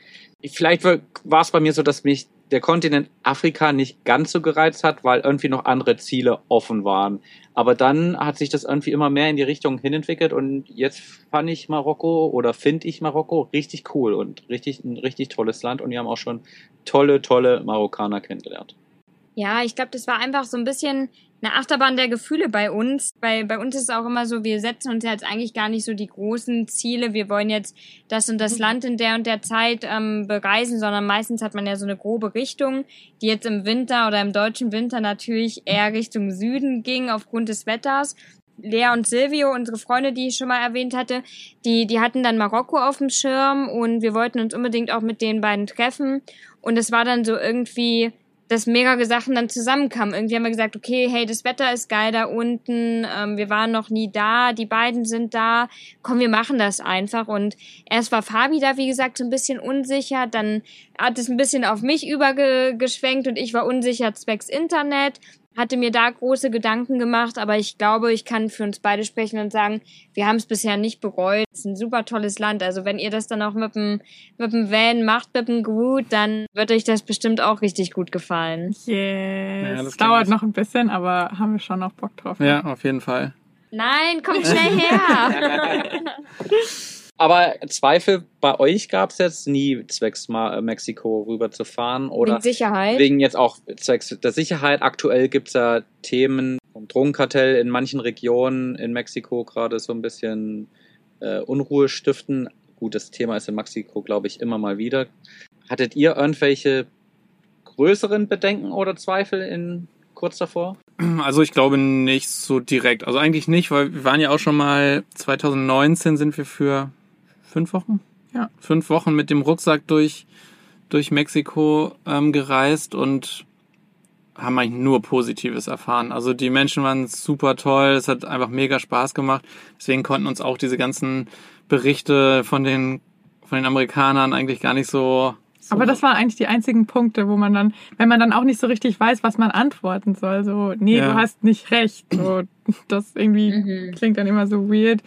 vielleicht war es bei mir so, dass mich der Kontinent Afrika nicht ganz so gereizt hat, weil irgendwie noch andere Ziele offen waren. Aber dann hat sich das irgendwie immer mehr in die Richtung hinentwickelt und jetzt fand ich Marokko oder finde ich Marokko richtig cool und richtig ein richtig tolles Land und wir haben auch schon tolle, tolle Marokkaner kennengelernt. Ja, ich glaube, das war einfach so ein bisschen eine Achterbahn der Gefühle bei uns. Bei, bei uns ist es auch immer so, wir setzen uns jetzt eigentlich gar nicht so die großen Ziele. Wir wollen jetzt das und das Land in der und der Zeit ähm, bereisen, sondern meistens hat man ja so eine grobe Richtung, die jetzt im Winter oder im deutschen Winter natürlich eher Richtung Süden ging aufgrund des Wetters. Lea und Silvio, unsere Freunde, die ich schon mal erwähnt hatte, die, die hatten dann Marokko auf dem Schirm und wir wollten uns unbedingt auch mit den beiden treffen. Und es war dann so irgendwie, dass mehrere Sachen dann zusammenkamen. Irgendwie haben wir gesagt, okay, hey, das Wetter ist geil da unten, ähm, wir waren noch nie da, die beiden sind da, komm, wir machen das einfach. Und erst war Fabi da, wie gesagt, so ein bisschen unsicher, dann hat es ein bisschen auf mich übergeschwenkt und ich war unsicher zwecks Internet, hatte mir da große Gedanken gemacht, aber ich glaube, ich kann für uns beide sprechen und sagen, wir haben es bisher nicht bereut. Es ist ein super tolles Land. Also wenn ihr das dann auch mit dem, mit dem Van macht, mit dem Groot, dann wird euch das bestimmt auch richtig gut gefallen. Yes. Ja, das Es dauert noch ein bisschen, aber haben wir schon noch Bock drauf. Ja, auf jeden Fall. Nein, kommt schnell her. Aber Zweifel bei euch gab es jetzt nie, zwecks Ma äh, Mexiko rüber zu fahren oder Wegen Sicherheit. wegen jetzt auch zwecks der Sicherheit. Aktuell gibt's ja Themen vom Drogenkartell in manchen Regionen in Mexiko gerade so ein bisschen äh, Unruhe stiften. Gut, das Thema ist in Mexiko, glaube ich, immer mal wieder. Hattet ihr irgendwelche größeren Bedenken oder Zweifel in kurz davor? Also ich glaube nicht so direkt. Also eigentlich nicht, weil wir waren ja auch schon mal 2019 sind wir für fünf Wochen, ja, fünf Wochen mit dem Rucksack durch durch Mexiko ähm, gereist und haben eigentlich nur Positives erfahren. Also die Menschen waren super toll, es hat einfach mega Spaß gemacht. Deswegen konnten uns auch diese ganzen Berichte von den von den Amerikanern eigentlich gar nicht so. so Aber das waren eigentlich die einzigen Punkte, wo man dann, wenn man dann auch nicht so richtig weiß, was man antworten soll, so, nee, Ja. du hast nicht recht. So, das irgendwie Mhm. klingt dann immer so weird.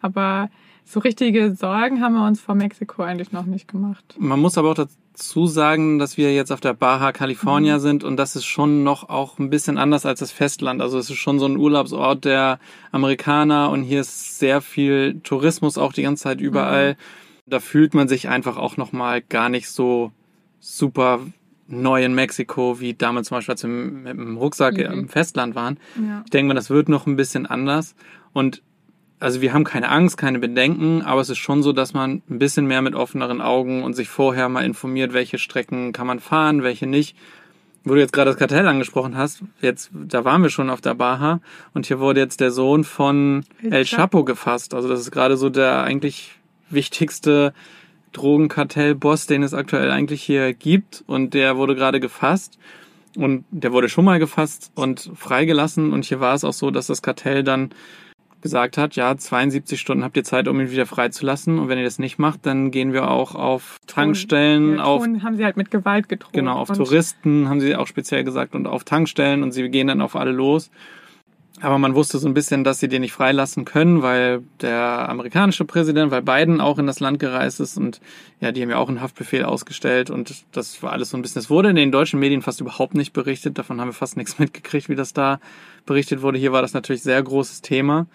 Aber so richtige Sorgen haben wir uns vor Mexiko eigentlich noch nicht gemacht. Man muss aber auch dazu sagen, dass wir jetzt auf der Baja California Mhm. sind und das ist schon noch auch ein bisschen anders als das Festland. Also es ist schon so ein Urlaubsort der Amerikaner und hier ist sehr viel Tourismus auch die ganze Zeit überall. Da fühlt man sich einfach auch noch mal gar nicht so super neu in Mexiko, wie damals zum Beispiel, als wir mit dem Rucksack Mhm. im Festland waren. Ja. Ich denke mal, das wird noch ein bisschen anders. Und also wir haben keine Angst, keine Bedenken, aber es ist schon so, dass man ein bisschen mehr mit offeneren Augen und sich vorher mal informiert, welche Strecken kann man fahren, welche nicht. Wo du jetzt gerade das Kartell angesprochen hast, jetzt, da waren wir schon auf der Baja und hier wurde jetzt der Sohn von El. Chapo gefasst. Also das ist gerade so der eigentlich wichtigste Drogenkartellboss, den es aktuell eigentlich hier gibt. Und der wurde gerade gefasst. Und der wurde schon mal gefasst und freigelassen. Und hier war es auch so, dass das Kartell dann gesagt hat, ja, 72 Stunden habt ihr Zeit, um ihn wieder freizulassen. Und wenn ihr das nicht macht, dann gehen wir auch auf Tankstellen, Ja, auf Ton haben sie halt mit Gewalt gedroht. Genau, auf Touristen haben sie auch speziell gesagt und auf Tankstellen und sie gehen dann auf alle los. Aber man wusste so ein bisschen, dass sie den nicht freilassen können, weil der amerikanische Präsident, weil Biden auch in das Land gereist ist und ja, die haben ja auch einen Haftbefehl ausgestellt und das war alles so ein bisschen, es wurde in den deutschen Medien fast überhaupt nicht berichtet, davon haben wir fast nichts mitgekriegt, wie das da berichtet wurde. Hier war das natürlich sehr großes Thema,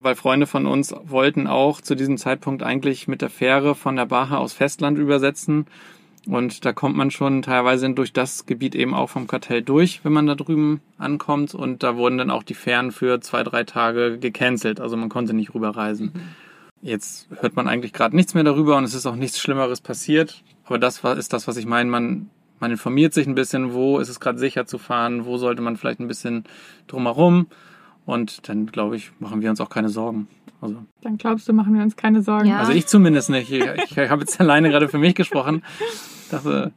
weil Freunde von uns wollten auch zu diesem Zeitpunkt eigentlich mit der Fähre von der Baja aus Festland übersetzen und da kommt man schon teilweise durch das Gebiet eben auch vom Kartell durch, wenn man da drüben ankommt. Und da wurden dann auch die Fähren für zwei, drei Tage gecancelt. Also man konnte nicht rüberreisen. Jetzt hört man eigentlich gerade nichts mehr darüber und es ist auch nichts Schlimmeres passiert. Aber das ist das, was ich meine. Man, man informiert sich ein bisschen, wo ist es gerade sicher zu fahren, wo sollte man vielleicht ein bisschen drumherum. Und dann, glaube ich, machen wir uns auch keine Sorgen. Also, Dann glaubst du, machen wir uns keine Sorgen. Ja. also ich zumindest nicht. Ich, ich habe jetzt alleine gerade für mich gesprochen. Dachte,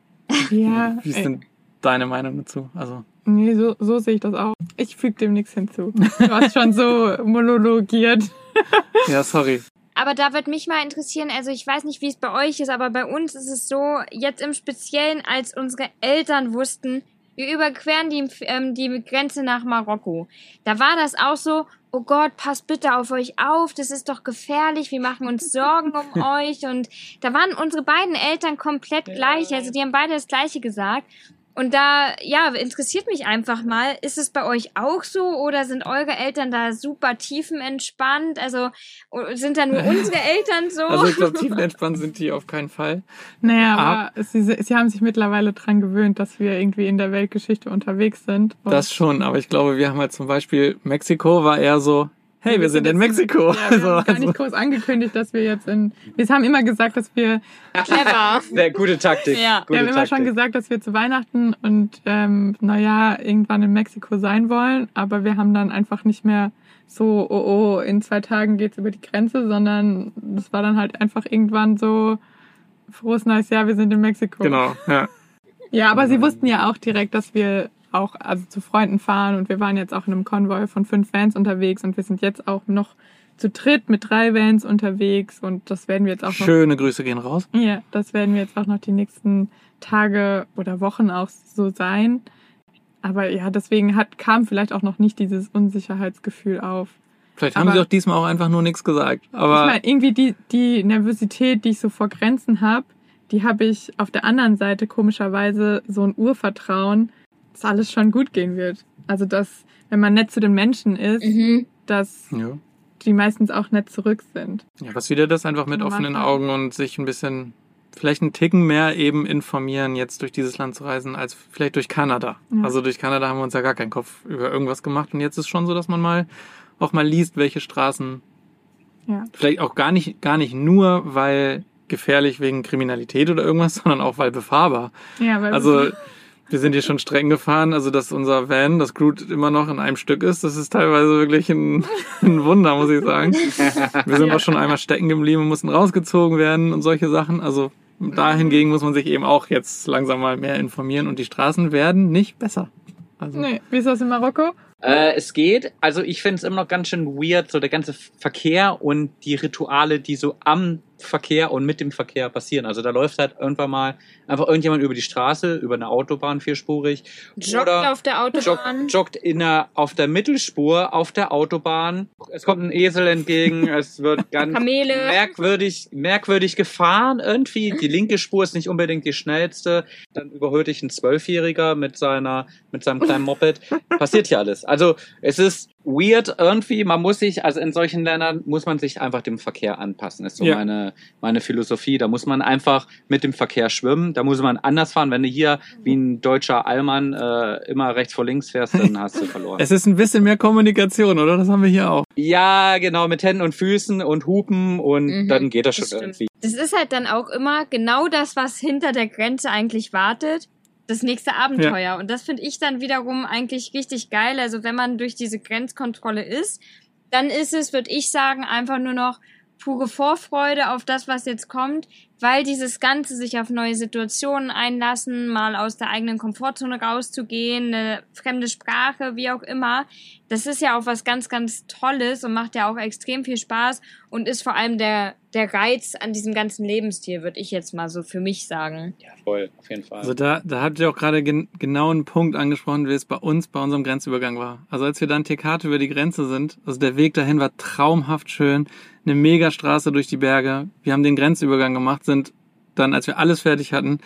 Ja, wie ist ey, denn deine Meinung dazu? Also, nee, so, so sehe ich das auch. Ich füge dem nichts hinzu. Du hast schon so monologiert. ja, sorry. Aber da wird mich mal interessieren, also ich weiß nicht, wie es bei euch ist, aber bei uns ist es so, jetzt im Speziellen, als unsere Eltern wussten, wir überqueren die, ähm, die Grenze nach Marokko. Da war das auch so, oh Gott, passt bitte auf euch auf, das ist doch gefährlich, wir machen uns Sorgen um euch. Und da waren unsere beiden Eltern komplett gleich, also die haben beide das Gleiche gesagt. Und da, ja, interessiert mich einfach mal, ist es bei euch auch so oder sind eure Eltern da super tiefenentspannt? Also sind da nur unsere Eltern so? Also ich glaube, tiefenentspannt sind die auf keinen Fall. Naja, Ah. aber sie, sie haben sich mittlerweile dran gewöhnt, dass wir irgendwie in der Weltgeschichte unterwegs sind. Und Das schon, aber ich glaube, wir haben halt zum Beispiel Mexiko war eher so, hey, wir sind in Mexiko. Ja, wir Also, haben gar also, nicht groß angekündigt, dass wir jetzt in. Wir haben immer gesagt, dass wir. Clever. Sehr gute Taktik. Ja. Gute wir haben immer Taktik. schon gesagt, dass wir zu Weihnachten und ähm, Neujahr irgendwann in Mexiko sein wollen, aber wir haben dann einfach nicht mehr so, oh oh, in zwei Tagen geht's über die Grenze, sondern das war dann halt einfach irgendwann so frohes neues Jahr, wir sind in Mexiko. genau, ja. Ja, aber sie wussten ja auch direkt, dass wir auch also zu Freunden fahren und wir waren jetzt auch in einem Konvoi von fünf Vans unterwegs und wir sind jetzt auch noch zu dritt mit drei Vans unterwegs und das werden wir jetzt auch noch Schöne Grüße gehen raus. ja, das werden wir jetzt auch noch die nächsten Tage oder Wochen auch so sein. Aber ja, deswegen hat, kam vielleicht auch noch nicht dieses Unsicherheitsgefühl auf. Vielleicht haben Aber- sie auch diesmal auch einfach nur nichts gesagt. ich Aber meine, irgendwie die, die Nervosität, die ich so vor Grenzen habe, die habe ich auf der anderen Seite komischerweise so ein Urvertrauen, dass alles schon gut gehen wird. Also, dass, wenn man nett zu den Menschen ist, Mhm. dass ja. die meistens auch nett zurück sind. ja, was wieder das einfach mit offenen. Augen und sich ein bisschen, vielleicht einen Ticken mehr eben informieren, jetzt durch dieses Land zu reisen, als vielleicht durch Kanada. Ja. Also durch Kanada haben wir uns ja gar keinen Kopf über irgendwas gemacht und jetzt ist schon so, dass man mal auch mal liest, welche Straßen Ja. Vielleicht auch gar nicht, gar nicht nur, weil gefährlich wegen Kriminalität oder irgendwas, sondern auch weil befahrbar. Ja, weil Also wir sind hier schon streng gefahren, also dass unser Van, das Groot immer noch in einem Stück ist, das ist teilweise wirklich ein, ein Wunder, muss ich sagen. Wir sind Ja. auch schon einmal stecken geblieben und mussten rausgezogen werden und solche Sachen. Also dahingegen muss man sich eben auch jetzt langsam mal mehr informieren und die Straßen werden nicht besser. Also, Nee, wie ist das in Marokko? Äh, es geht. Also ich finde es immer noch ganz schön weird, so der ganze Verkehr und die Rituale, die so am Verkehr und mit dem Verkehr passieren. Also da läuft halt irgendwann mal einfach irgendjemand über die Straße, über eine Autobahn vierspurig. Joggt auf der Autobahn. joggt, joggt in der, auf der Mittelspur auf der Autobahn. Es kommt ein Esel entgegen. es wird ganz Kamele. merkwürdig, merkwürdig gefahren irgendwie. Die linke Spur ist nicht unbedingt die schnellste. Dann überholt dich ein Zwölfjähriger mit seiner, mit seinem kleinen Moped. Passiert hier alles. Also es ist weird irgendwie. Man muss sich, also in solchen Ländern muss man sich einfach dem Verkehr anpassen. Ist so Ja. meine, meine Philosophie. Da muss man einfach mit dem Verkehr schwimmen. Da muss man anders fahren. Wenn du hier wie ein deutscher Allmann äh, immer rechts vor links fährst, dann hast du verloren. es ist ein bisschen mehr Kommunikation, oder? Das haben wir hier auch. ja, genau, mit Händen und Füßen und Hupen und Mhm, dann geht das schon das stimmt. irgendwie. Das ist halt dann auch immer genau das, was hinter der Grenze eigentlich wartet. Das nächste Abenteuer. Und das finde ich dann wiederum eigentlich richtig geil. Also wenn man durch diese Grenzkontrolle ist, dann ist es, würde ich sagen, einfach nur noch pure Vorfreude auf das, was jetzt kommt, weil dieses Ganze sich auf neue Situationen einlassen, mal aus der eigenen Komfortzone rauszugehen, eine fremde Sprache, wie auch immer, das ist ja auch was ganz, ganz Tolles und macht ja auch extrem viel Spaß und ist vor allem der, der Reiz an diesem ganzen Lebensstil, würde ich jetzt mal so für mich sagen. Ja, voll, auf jeden Fall. Also da, da habt ihr auch gerade gen genau einen Punkt angesprochen, wie es bei uns bei unserem Grenzübergang war. Also als wir dann Tekate über die Grenze sind, also der Weg dahin war traumhaft schön, eine Megastraße durch die Berge. Wir haben den Grenzübergang gemacht, sind dann, als wir alles fertig hatten,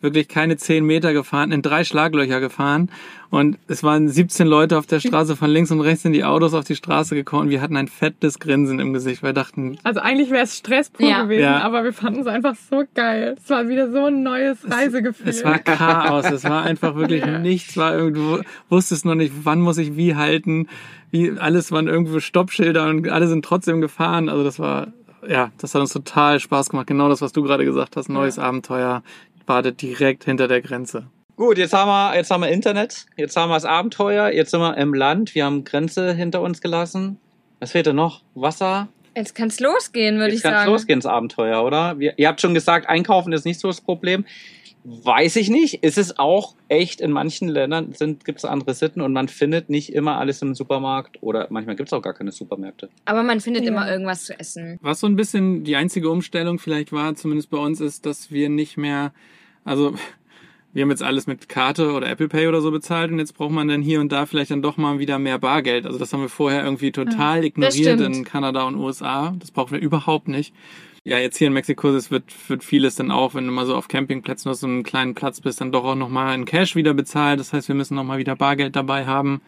wirklich keine zehn Meter gefahren, in drei Schlaglöcher gefahren und es waren 17 Leute auf der Straße von links und rechts in die Autos auf die Straße gekommen und wir hatten ein fettes Grinsen im Gesicht, weil wir dachten, Also eigentlich wäre es Stress pur Ja. gewesen, Ja. aber wir fanden es einfach so geil. Es war wieder so ein neues Reisegefühl. es war Chaos, es war einfach wirklich Ja. nichts, war irgendwo, wusstest noch nicht, wann muss ich wie halten, wie, alles waren irgendwo Stoppschilder und alle sind trotzdem gefahren, also das war, ja, das hat uns total Spaß gemacht, genau das, was du gerade gesagt hast, neues Abenteuer, wartet direkt hinter der Grenze. Gut, jetzt haben wir, jetzt haben wir Internet, jetzt haben wir das Abenteuer, jetzt sind wir im Land, wir haben Grenze hinter uns gelassen. Was fehlt denn noch? Wasser? Jetzt kann's losgehen, würde ich Jetzt kann sagen. losgehen ins Abenteuer, oder? Wir, ihr habt schon gesagt, einkaufen ist nicht so das Problem. Weiß ich nicht. Ist es auch echt in manchen Ländern sind gibt es andere Sitten und man findet nicht immer alles im Supermarkt oder manchmal gibt es auch gar keine Supermärkte. Aber man findet Ja. immer irgendwas zu essen. Was so ein bisschen die einzige Umstellung vielleicht war, zumindest bei uns, ist, dass wir nicht mehr, also wir haben jetzt alles mit Karte oder Apple Pay oder so bezahlt und jetzt braucht man dann hier und da vielleicht dann doch mal wieder mehr Bargeld. Also das haben wir vorher irgendwie total ignoriert stimmt. in Kanada und USA. Das brauchen wir überhaupt nicht. Ja, jetzt hier in Mexiko, das wird, wird vieles dann auch, wenn du mal so auf Campingplätzen auf so einem kleinen Platz bist, dann doch auch nochmal in Cash wieder bezahlt. Das heißt, wir müssen nochmal wieder Bargeld dabei haben.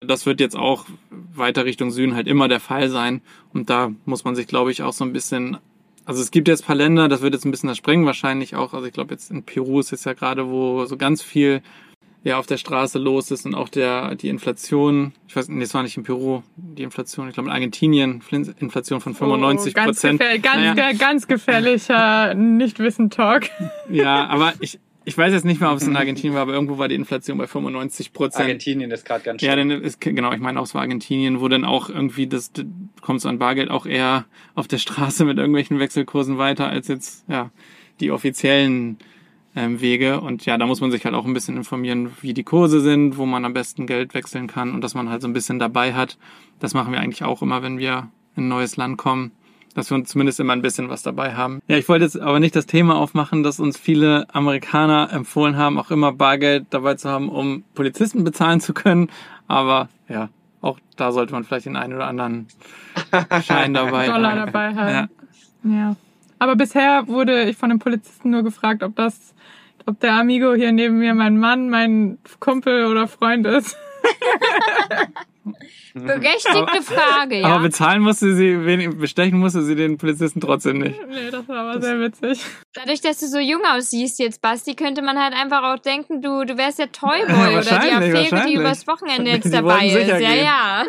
Das wird jetzt auch weiter Richtung Süden halt immer der Fall sein. Und da muss man sich, glaube ich, auch so ein bisschen. Also es gibt jetzt ein paar Länder, das wird jetzt ein bisschen das Sprengen wahrscheinlich auch. Also ich glaube jetzt in Peru ist es ja gerade, wo so ganz viel ja auf der Straße los ist und auch der die Inflation, ich weiß nee, es war nicht in Peru, die Inflation, ich glaube in Argentinien, Inflation von 95 Oh, ganz, Prozent. gefähr ganz, Naja. ganz gefährlicher Nichtwissen-Talk. Ja, aber ich, ich weiß jetzt nicht mehr, ob es in Argentinien war, aber irgendwo war die Inflation bei 95 Prozent. Argentinien ist gerade ganz Ja, schön. dann ist, genau, ich meine auch, es war Argentinien, wo dann auch irgendwie das, das kommt so an Bargeld auch eher auf der Straße mit irgendwelchen Wechselkursen weiter als jetzt, ja, die offiziellen ähm, Wege. Und ja, da muss man sich halt auch ein bisschen informieren, wie die Kurse sind, wo man am besten Geld wechseln kann und dass man halt so ein bisschen dabei hat. Das machen wir eigentlich auch immer, wenn wir in ein neues Land kommen. Dass wir uns zumindest immer ein bisschen was dabei haben. Ja, ich wollte jetzt aber nicht das Thema aufmachen, dass uns viele Amerikaner empfohlen haben, auch immer Bargeld dabei zu haben, um Polizisten bezahlen zu können. Aber ja, auch da sollte man vielleicht den einen oder anderen Schein dabei Dollar haben. dabei Ja. haben. Ja. Aber bisher wurde ich von den Polizisten nur gefragt, ob das, ob der Amigo hier neben mir mein Mann, mein Kumpel oder Freund ist. Berechtigte Frage, ja. Aber bezahlen musste sie, bestechen musste sie den Polizisten trotzdem nicht. Nee, das war aber sehr witzig. Dadurch, dass du so jung aussiehst jetzt, Basti, könnte man halt einfach auch denken, du, du wärst der Toyboy Ja, oder die Affäre, die übers Wochenende jetzt Die dabei ist. Ja, gehen. ja.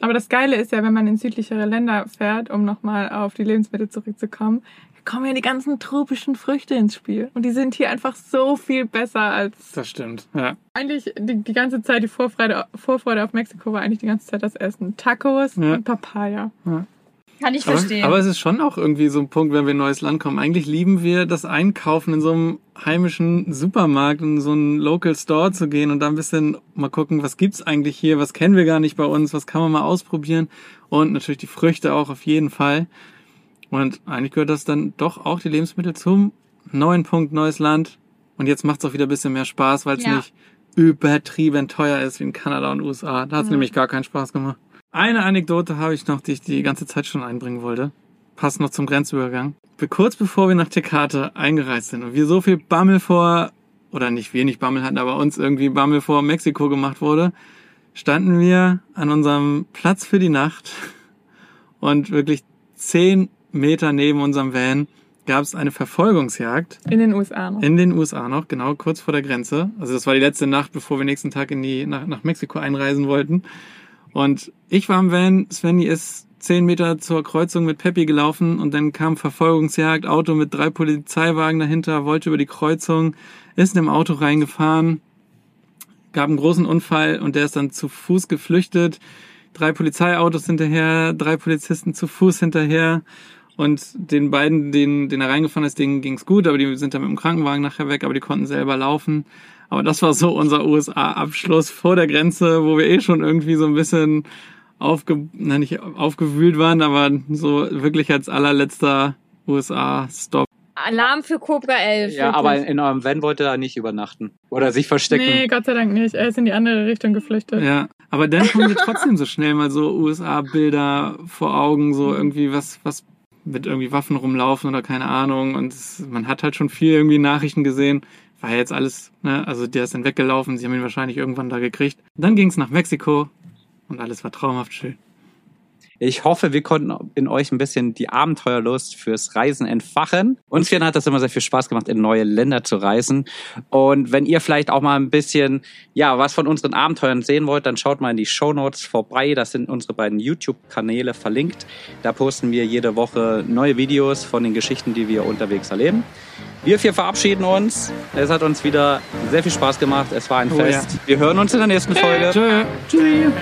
Aber das Geile ist ja, wenn man in südlichere Länder fährt, um nochmal auf die Lebensmittel zurückzukommen, kommen ja die ganzen tropischen Früchte ins Spiel. Und die sind hier einfach so viel besser als Das stimmt. Ja. eigentlich die, die ganze Zeit, die Vorfreude, Vorfreude auf Mexiko war eigentlich die ganze Zeit das Essen. Tacos Ja. und Papaya. Kann ich Aber, verstehen. aber es ist schon auch irgendwie so ein Punkt, wenn wir in ein neues Land kommen. Eigentlich lieben wir das Einkaufen in so einem heimischen Supermarkt, in so einen Local Store zu gehen und da ein bisschen mal gucken, was gibt's eigentlich hier, was kennen wir gar nicht bei uns, was kann man mal ausprobieren und natürlich die Früchte auch auf jeden Fall. Und eigentlich gehört das dann doch auch die Lebensmittel zum neuen Punkt, neues Land. Und jetzt macht's auch wieder ein bisschen mehr Spaß, weil es Ja. nicht übertrieben teuer ist wie in Kanada und USA. Da hat's Ja. nämlich gar keinen Spaß gemacht. Eine Anekdote habe ich noch, die ich die ganze Zeit schon einbringen wollte. Passt noch zum Grenzübergang. Be- Kurz bevor wir nach Tecate eingereist sind und wir so viel Bammel vor, oder nicht wir nicht Bammel hatten, aber uns irgendwie Bammel vor Mexiko gemacht wurde, standen wir an unserem Platz für die Nacht und wirklich zehn Meter neben unserem Van gab es eine Verfolgungsjagd In den USA noch. in den USA noch, genau kurz vor der Grenze. Also das war die letzte Nacht, bevor wir nächsten Tag in die, nach, nach Mexiko einreisen wollten. Und ich war im Van, Svenny ist zehn Meter zur Kreuzung mit Peppi gelaufen und dann kam Verfolgungsjagd, Auto mit drei Polizeiwagen dahinter, wollte über die Kreuzung, ist in dem Auto reingefahren, gab einen großen Unfall und der ist dann zu Fuß geflüchtet. drei Polizeiautos hinterher, drei Polizisten zu Fuß hinterher. Und den beiden, denen, denen er reingefahren ist, denen ging's gut, aber die sind dann mit dem Krankenwagen nachher weg, aber die konnten selber laufen. Aber das war so unser USA-Abschluss vor der Grenze, wo wir eh schon irgendwie so ein bisschen aufge, na, nicht aufgewühlt waren, aber so wirklich als allerletzter USA-Stop. Alarm für Cobra 11. Ja, aber in eurem Van wollte er nicht übernachten. Oder sich verstecken. Nee, Gott sei Dank nicht. Er ist in die andere Richtung geflüchtet. Ja, aber dann kommen wir trotzdem so schnell mal so USA-Bilder vor Augen, so irgendwie was, was mit irgendwie Waffen rumlaufen oder keine Ahnung. Und es, man hat halt schon viel irgendwie Nachrichten gesehen. War jetzt alles, ne, also der ist dann weggelaufen, sie haben ihn wahrscheinlich irgendwann da gekriegt. Dann ging's nach Mexiko und alles war traumhaft schön. Ich hoffe, wir konnten in euch ein bisschen die Abenteuerlust fürs Reisen entfachen. Uns vielen hat das immer sehr viel Spaß gemacht, in neue Länder zu reisen. Und wenn ihr vielleicht auch mal ein bisschen, ja, was von unseren Abenteuern sehen wollt, dann schaut mal in die Show Notes vorbei. Das sind unsere beiden YouTube-Kanäle verlinkt. Da posten wir jede Woche neue Videos von den Geschichten, die wir unterwegs erleben. Wir vier verabschieden uns. Es hat uns wieder sehr viel Spaß gemacht. Es war ein Oh Fest. Wir hören uns in der nächsten Folge. Tschö. Tschüss.